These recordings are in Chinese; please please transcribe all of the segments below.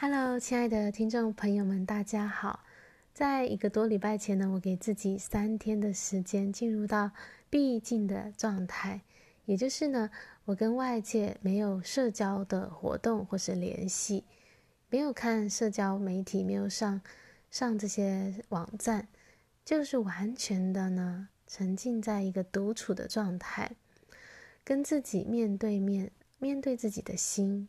Hello，亲爱的听众朋友们，大家好。在一个多礼拜前呢，我给自己三天的时间进入到闭境的状态，也就是呢，我跟外界没有社交的活动或是联系，没有看社交媒体，没有上上这些网站，就是完全的呢，沉浸在一个独处的状态，跟自己面对面，面对自己的心。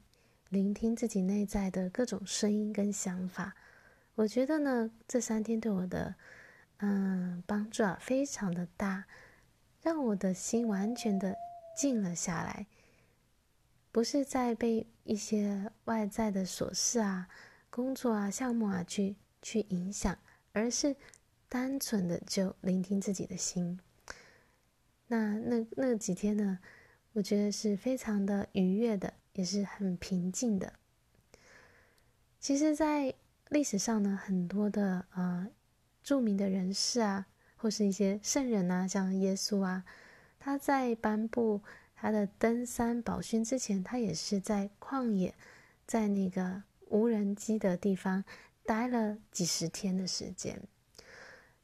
聆听自己内在的各种声音跟想法，我觉得呢，这三天对我的嗯帮助啊非常的大，让我的心完全的静了下来，不是在被一些外在的琐事啊、工作啊、项目啊去去影响，而是单纯的就聆听自己的心。那那那几天呢，我觉得是非常的愉悦的。也是很平静的。其实，在历史上呢，很多的呃著名的人士啊，或是一些圣人啊，像耶稣啊，他在颁布他的登山宝训之前，他也是在旷野，在那个无人迹的地方待了几十天的时间。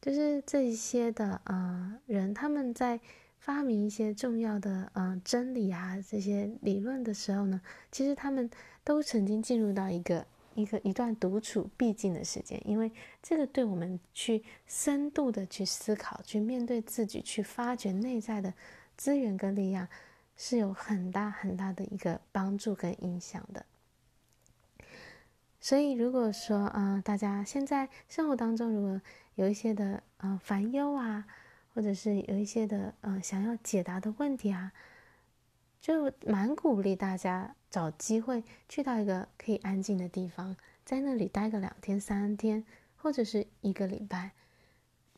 就是这些的呃人，他们在。发明一些重要的嗯、呃、真理啊，这些理论的时候呢，其实他们都曾经进入到一个一个一段独处闭境的时间，因为这个对我们去深度的去思考、去面对自己、去发掘内在的资源跟力量，是有很大很大的一个帮助跟影响的。所以，如果说啊、呃，大家现在生活当中如果有一些的呃烦忧啊，或者是有一些的呃想要解答的问题啊，就蛮鼓励大家找机会去到一个可以安静的地方，在那里待个两天三天，或者是一个礼拜，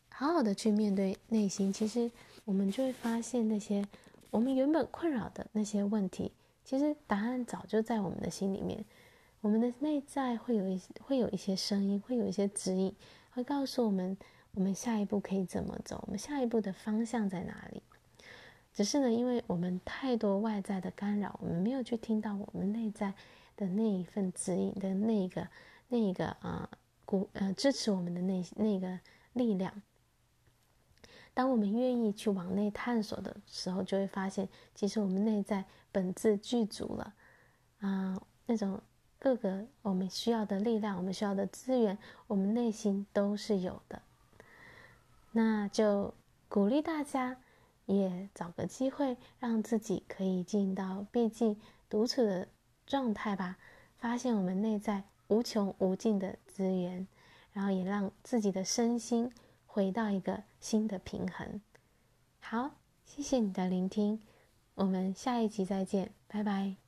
好好的去面对内心。其实我们就会发现那些我们原本困扰的那些问题，其实答案早就在我们的心里面。我们的内在会有一会有一些声音，会有一些指引，会告诉我们。我们下一步可以怎么走？我们下一步的方向在哪里？只是呢，因为我们太多外在的干扰，我们没有去听到我们内在的那一份指引的那个、那个啊，鼓呃支持我们的那那个力量。当我们愿意去往内探索的时候，就会发现，其实我们内在本自具足了啊，那种各个我们需要的力量，我们需要的资源，我们内心都是有的。那就鼓励大家，也找个机会，让自己可以进到毕竟独处的状态吧，发现我们内在无穷无尽的资源，然后也让自己的身心回到一个新的平衡。好，谢谢你的聆听，我们下一集再见，拜拜。